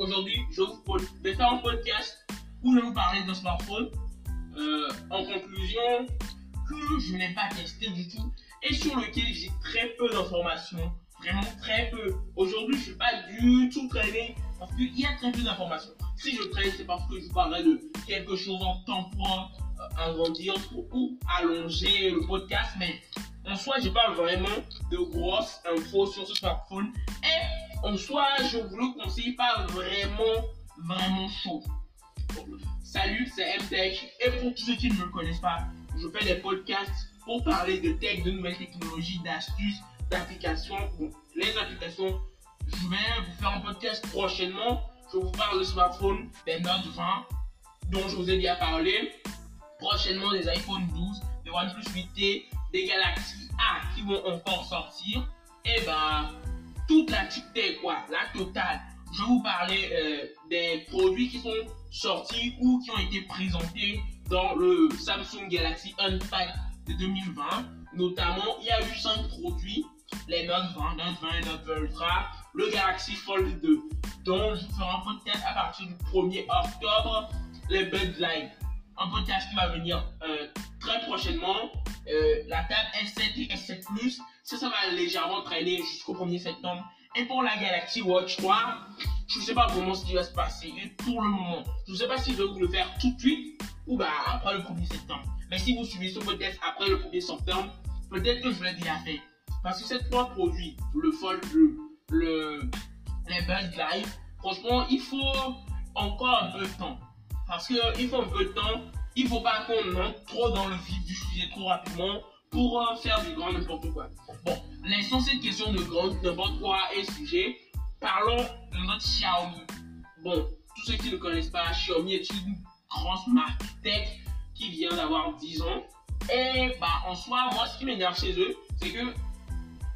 aujourd'hui, je vais faire un podcast où je vais vous parler de smartphone. Euh, en conclusion, que je n'ai pas testé du tout et sur lequel j'ai très peu d'informations. Vraiment très peu. Aujourd'hui, je ne suis pas du tout traîné parce qu'il y a très peu d'informations. Si je traîne, c'est parce que je parlerai de quelque chose en temps pour euh, agrandir ou allonger le podcast. Mais en soi, j'ai pas vraiment de grosses infos sur ce smartphone. Et en soi, je vous le conseille pas vraiment, vraiment chaud. Salut, c'est MTech. Et pour tous ceux qui ne me connaissent pas, je fais des podcasts pour parler de tech, de nouvelles technologies, d'astuces, d'applications. les applications, je vais vous faire un podcast prochainement. Je vous parle de smartphone, des Note 20, dont je vous ai déjà parlé. Prochainement, des iPhone 12, des OnePlus 8T, des Galaxy A qui vont encore sortir. Et bah, toute la tech, quoi, la totale. Je vous parler euh, des produits qui sont sortis ou qui ont été présentés dans le Samsung Galaxy Unpacked de 2020. Notamment, il y a eu 5 produits les Note 20, Note 20 Note 20 Ultra, le Galaxy Fold 2. Donc, je ferai un podcast à partir du 1er octobre, les Bud Light. Un podcast qui va venir euh, très prochainement. Euh, la table S7 et S7 Plus, ça, ça va légèrement traîner jusqu'au 1er septembre. Et pour la Galaxy Watch 3, je ne sais pas vraiment ce qui va se passer. Et pour le moment, je ne sais pas si je vais le faire tout de suite ou bah après le 1er septembre. Mais si vous suivez ce podcast après le 1er septembre, peut-être que je l'ai déjà fait. Parce que ces trois produits, le Fold, le, le les Bud Light, franchement, il faut encore un peu de temps. Parce qu'il faut un peu de temps. Il ne faut pas qu'on entre trop dans le vif du sujet trop rapidement pour euh, faire du grand n'importe quoi. Bon, laissons cette question de grand n'importe quoi et sujet. Parlons de notre Xiaomi. Bon, tous ceux qui ne connaissent pas, Xiaomi est une grosse marque tech qui vient d'avoir 10 ans. Et bah, en soi, moi, ce qui m'énerve chez eux, c'est que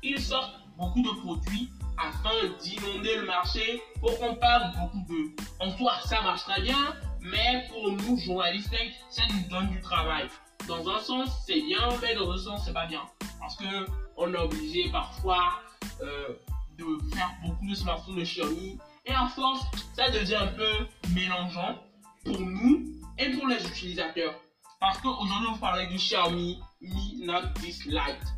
ils sortent beaucoup de produits afin d'inonder le marché pour qu'on parle beaucoup d'eux. En soi, ça marche très bien, mais pour nous, journalistes, ça nous donne du travail. Dans un sens, c'est bien, mais dans un sens, c'est pas bien. Parce que on est obligé parfois euh, de faire beaucoup de smartphones de Xiaomi. Et à force, ça devient un peu mélangeant pour nous et pour les utilisateurs. Parce qu'aujourd'hui, on parlait du Xiaomi Mi Note 10 Lite.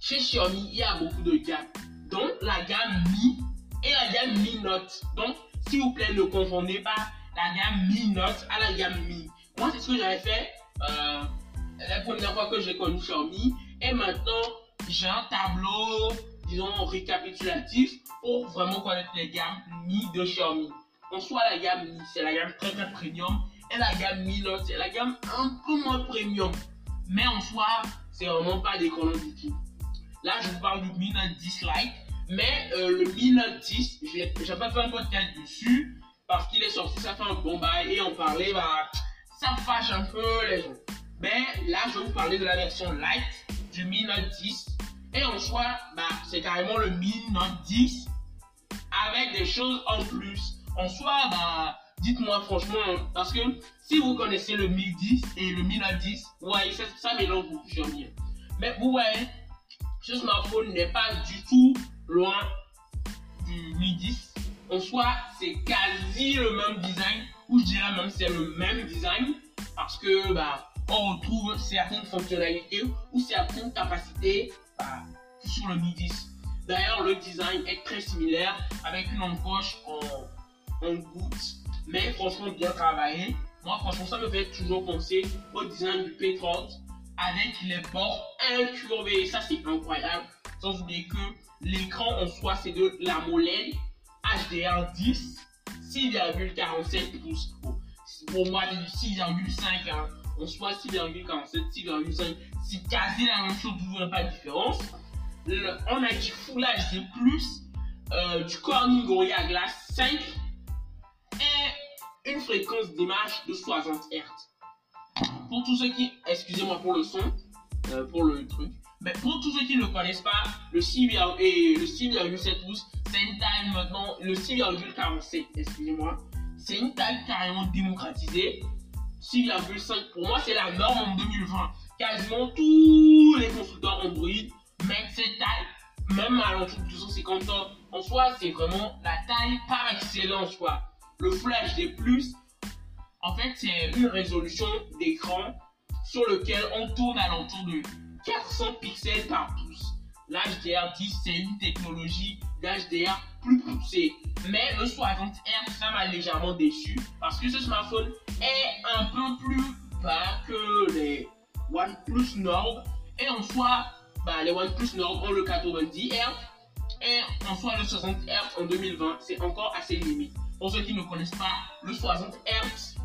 Chez Xiaomi, il y a beaucoup de gammes, dont la gamme Mi et la gamme Mi Note. Donc, s'il vous plaît, ne confondez pas la gamme Mi Note à la gamme Mi. Moi, c'est ce que j'avais fait euh, la première fois que j'ai connu Xiaomi. Et maintenant, j'ai un tableau, disons, récapitulatif pour vraiment connaître les gammes Mi de Xiaomi. En soit la gamme Mi, c'est la gamme très très premium. Et la gamme Mi Note, c'est la gamme un peu moins premium. Mais en soi, c'est vraiment pas déconnant du tout. Là, je vous parle du Mi Note 10 Lite. Mais euh, le Mi Note 10, j'ai pas fait un podcast dessus parce qu'il est sorti, ça fait un bon bail et en parler, bah, ça fâche un peu les gens. Mais là, je vais vous parler de la version Lite du Mi Note 10. Et en soi, bah, c'est carrément le Mi Note 10 avec des choses en plus. En soi, bah, dites-moi franchement, parce que si vous connaissez le Mi 10 et le Mi Note 10, ouais, ça, ça mélange beaucoup, sur Mais vous voyez, ce smartphone n'est pas du tout loin du Mi 10. En soi, c'est quasi le même design, ou je dirais même c'est le même design, parce que bah, on retrouve certaines fonctionnalités ou certaines capacités bah, sur le Mi 10. D'ailleurs, le design est très similaire, avec une encoche en, en goutte, mais franchement bien travaillé. Moi, franchement, ça me fait toujours penser au design du P30 avec les bords incurvés. Ça, c'est incroyable. Sans oublier que l'écran en soi, c'est de la molène HDR10 6,47 pouces. pour moi, c'est du 6,5. Hein. En soi, 6,47, 6,5. C'est quasi la même chose, vous voyez pas de différence. on a du Full HD+, euh, du Corning Gorilla Glass 5 et une fréquence d'image de 60 Hz pour tous ceux qui, excusez-moi pour le son, euh, pour le truc, mais pour tous ceux qui ne connaissent pas, le 6,7 pouces, c'est une taille maintenant, le 6,47, excusez-moi, c'est une taille carrément démocratisée. 6,5 pour moi, c'est la norme en 2020. Quasiment tous les constructeurs Android mettent cette taille. même à l'entour de 250 ans. En soi, c'est vraiment la taille par excellence, quoi. Le Full HD+, en fait, c'est une résolution d'écran sur lequel on tourne à l'entour de 400 pixels par pouce. L'HDR10, c'est une technologie d'HDR plus poussée. Mais le 60 Hz, ça m'a légèrement déçu parce que ce smartphone est un peu plus bas que les OnePlus Nord. Et en soi, bah, les OnePlus Nord ont le 90 Hz. Et en soi, le 60 Hz en 2020, c'est encore assez limite. Pour ceux qui ne connaissent pas, le 60 Hz,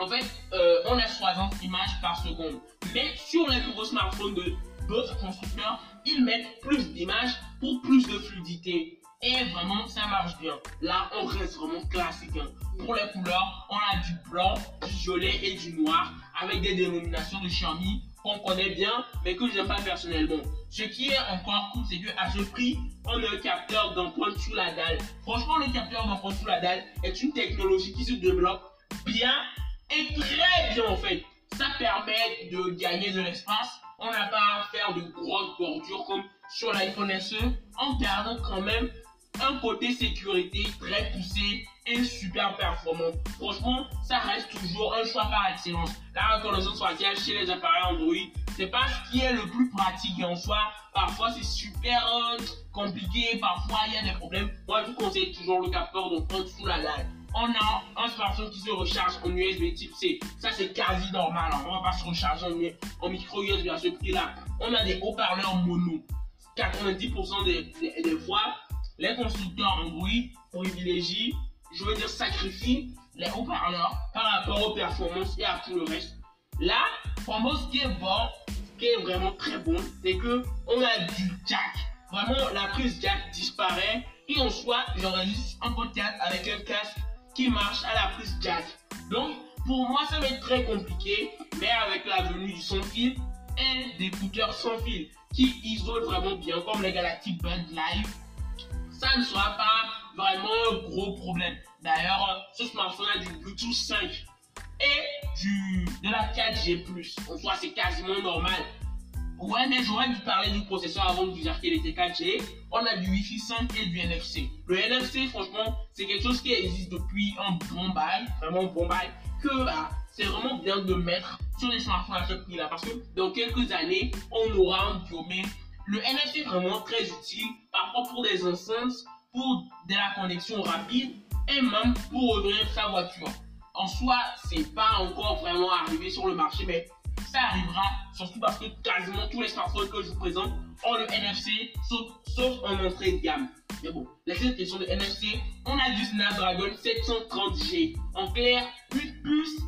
en fait, euh, on a 60 images par seconde. Mais sur les nouveaux smartphones de d'autres constructeurs, ils mettent plus d'images pour plus de fluidité. Et vraiment, ça marche bien. Là, on reste vraiment classique. Hein. Pour les couleurs, on a du blanc, du violet et du noir avec des dénominations de Xiaomi qu'on connaît bien, mais que je n'aime pas personnellement. Ce qui est encore cool, c'est qu'à ce prix, on a un capteur d'empreinte sous la dalle. Franchement, le capteur d'empreinte sous la dalle est une technologie qui se développe bien et très bien en fait. Ça permet de gagner de l'espace. On n'a pas à faire de grosses bordures comme sur l'iPhone SE en gardant quand même un côté sécurité très poussé et super performant. Franchement, ça reste toujours un choix par excellence. La reconnaissance faciale chez les appareils Android, c'est pas ce qui est le plus pratique en soi. Parfois, c'est super euh, compliqué, parfois il y a des problèmes. Moi, je vous conseille toujours le capteur d'empreinte sous la dalle on a un smartphone qui se recharge en USB type C. Ça, c'est quasi normal. Hein. On va pas se recharger en, micro USB à ce prix-là. On a des haut-parleurs mono. 90% des, fois, les constructeurs Android privilégient, je veux dire sacrifient les haut-parleurs par rapport aux performances et à tout le reste. Là, pour moi, ce qui est bon, ce qui est vraiment très bon, c'est que on a du jack. Vraiment, la prise jack disparaît et en soi, j'enregistre un podcast avec un casque qui marche à la prise jack. Donc, pour moi, ça va être très compliqué, mais avec la venue du sans fil et des écouteurs sans fil qui isolent vraiment bien, comme les Galactic Band Live, ça ne sera pas vraiment un gros problème. D'ailleurs, ce smartphone a du Bluetooth 5 et du, de la 4G+. En soi, c'est quasiment normal. Ouais, mais j'aurais dû parler du processeur avant de vous dire qu'il était 4G. On a du Wi-Fi 5 et du NFC. Le NFC, franchement, c'est quelque chose qui existe depuis un bon bail, vraiment un bon bail, que bah, c'est vraiment bien de mettre sur les smartphones à ce prix-là. Parce que dans quelques années, on aura un biomé. Le NFC est vraiment très utile, parfois pour des enceintes, pour de la connexion rapide et même pour ouvrir sa voiture. En soi, c'est pas encore vraiment arrivé sur le marché, mais ça arrivera, surtout parce que quasiment tous les smartphones que je vous présente ont le NFC, sauf, en entrée de gamme. Mais bon, la question de NFC, on a du Snapdragon 730G. En clair, une puce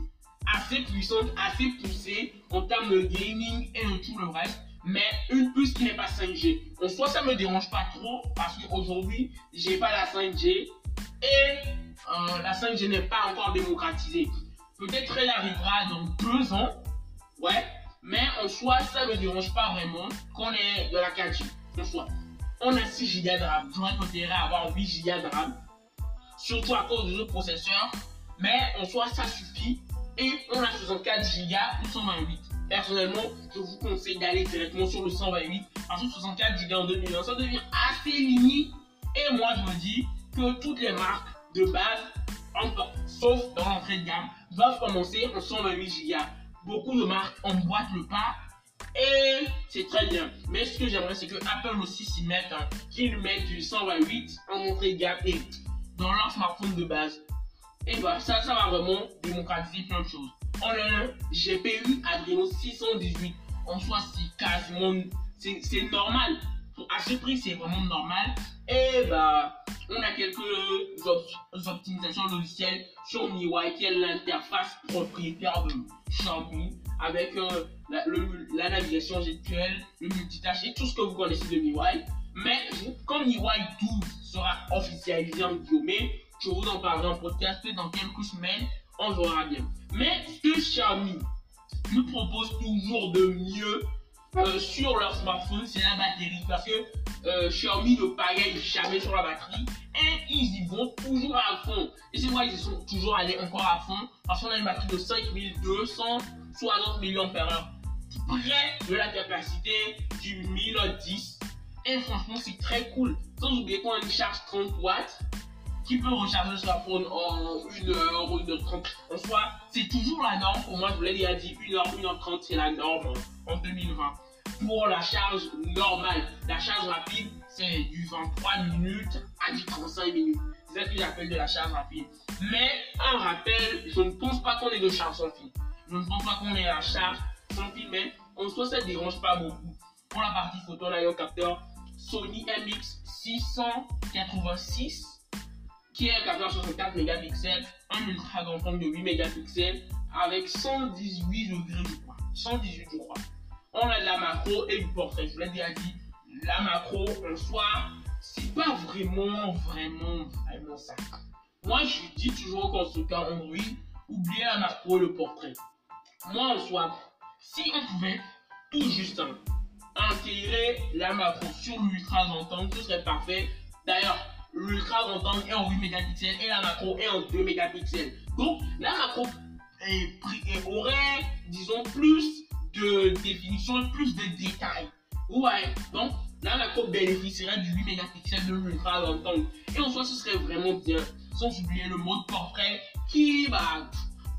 assez puissante, assez poussée en termes de gaming et de tout le reste, mais une puce qui n'est pas 5G. En soi, ça me dérange pas trop parce qu'aujourd'hui, j'ai pas la 5G et euh, la 5G n'est pas encore démocratisée. Peut-être elle arrivera dans deux ans, Ouais, mais en soi, ça ne me dérange pas vraiment qu'on ait de la 4G. En soi, on a 6 Go de RAM. J'aurais préféré avoir 8 Go de RAM. Surtout à cause du processeur. Mais en soi, ça suffit. Et on a 64 Go ou 128. Personnellement, je vous conseille d'aller directement sur le 128. Parce que 64 Go en 2020, ça devient assez limite. Et moi, je me dis que toutes les marques de base, sauf dans l'entrée de gamme, doivent commencer en 128 Go beaucoup de marques emboîtent le pas et c'est très bien. Mais ce que j'aimerais, c'est que Apple aussi s'y mette, hein, qu'ils mettent du 128 en entrée gamme et dans leur smartphone de base. Et bah, ça, ça va vraiment démocratiser plein de choses. On a un GPU Adreno 618. En soi, c'est quasiment, c'est normal. À ce prix, c'est vraiment normal. Et bah, on a quelques optimisations logicielles sur MIUI qui est l'interface propriétaire de Xiaomi avec euh, la, navigation gestuelle, le multitâche et tout ce que vous connaissez de MIUI. Mais comme MIUI 12 sera officialisé en guillemets, je vous en parlerai en podcast dans quelques semaines, on verra bien. Mais ce que Xiaomi nous propose toujours de mieux euh, sur leur smartphone, c'est la batterie. Parce que euh, Xiaomi ne pagaille jamais sur la batterie et ils y vont toujours à fond. Et c'est moi, ils sont toujours allés encore à fond parce qu'on a une batterie de 5260 mAh, près de la capacité du Mi Note 10 Et franchement, c'est très cool. Sans oublier qu'on a une charge 30 watts qui peut recharger son smartphone en 1 heure ou 1 heure 30. En soi, c'est toujours la norme. Pour moi, je vous l'ai déjà dit, 1 heure, 1 heure 30, c'est la norme en 2020. Pour la charge normale, la charge rapide, c'est du 23 minutes à du 35 minutes. C'est ce que j'appelle de la charge rapide. Mais un rappel, je ne pense pas qu'on ait de charge sans fil. Je ne pense pas qu'on ait la charge sans fil, mais en soi, ça ne dérange pas beaucoup. Pour la partie photo, on a un capteur Sony MX686 qui est un capteur 64 mégapixels, un ultra grand angle de 8 mégapixels avec 118 degrés, je crois. 118, je crois. On a la macro et du portrait. Je vous l'ai déjà dit, la macro en soi, c'est pas vraiment, vraiment, vraiment ça. Moi, je dis toujours qu'en ce cas Android, oubliez la macro et le portrait. Moi, en soi, si on pouvait tout juste hein, intégrer la macro sur l'ultra angle, ce serait parfait. D'ailleurs, l'ultra angle est en 8 mégapixels et la macro est en 2 mégapixels. Donc, la macro aurait, disons, plus de définition, plus de détails. Ouais, donc la macro bénéficierait du 8 mégapixels de l'ultra angle. Et en soi, ce serait vraiment bien. Sans oublier le mode portrait qui, bah,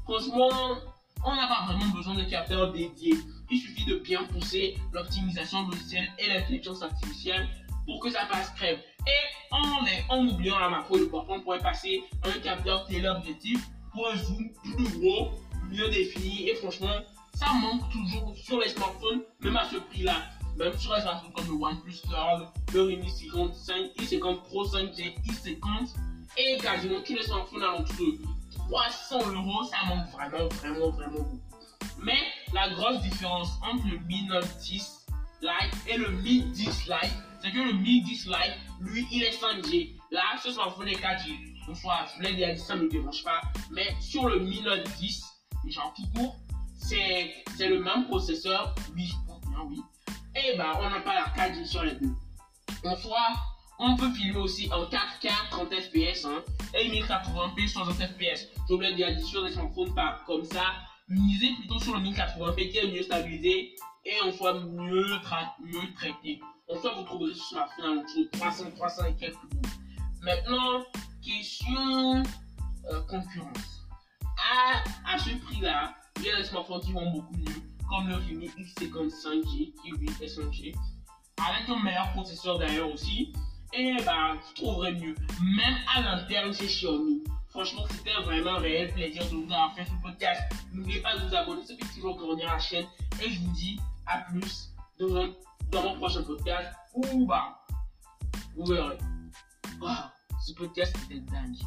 franchement, on n'a pas vraiment besoin de capteurs dédiés. Il suffit de bien pousser l'optimisation logicielle et l'intelligence artificielle pour que ça passe crème. Et en, en oubliant la macro de portrait, on pourrait passer un capteur téléobjectif pour un zoom plus gros, mieux défini. Et franchement, ça manque toujours sur les smartphones, même à ce prix-là. Même sur les smartphones comme le OnePlus 12, le Redmi 55, i50 Pro 5G, i50 et quasiment tous les smartphones à de 300 euros, ça manque vraiment, vraiment, vraiment beaucoup. Mais la grosse différence entre le Mi Note 10 Lite et le Mi 10 Lite, c'est que le Mi 10 Lite, lui, il est 5G. Là, ce smartphone est 4G. Donc, soit, je l'ai déjà dit, ça ne me dérange pas. Mais sur le Mi Note 10, genre tout court, c'est le même processeur, oui, bien, oui. Et bah, on n'a pas la 4G sur les deux. En soit, on peut filmer aussi en 4K 30 fps hein, et 1080p 60 fps. Je vous l'ai déjà dit sur des smartphones pas comme ça. Misez plutôt sur le 1080p qui est mieux stabilisé et en soit mieux, mieux traité. En soit vous trouverez ce smartphone de 300, 300 et quelques euros. Maintenant, question euh, concurrence. À, à ce prix-là, a des smartphones qui vont beaucoup mieux, comme le Redmi X55G qui lui est 5G, avec un meilleur processeur d'ailleurs aussi et bah, vous trouverez mieux. Même à l'interne chez Xiaomi. Franchement, c'était vraiment un réel plaisir de vous avoir fait ce podcast. N'oubliez pas de vous abonner, ça fait toujours grandir la chaîne. Et je vous dis à plus dans, dans mon prochain podcast. Ou bah, vous verrez. Wow, ce podcast était dingue.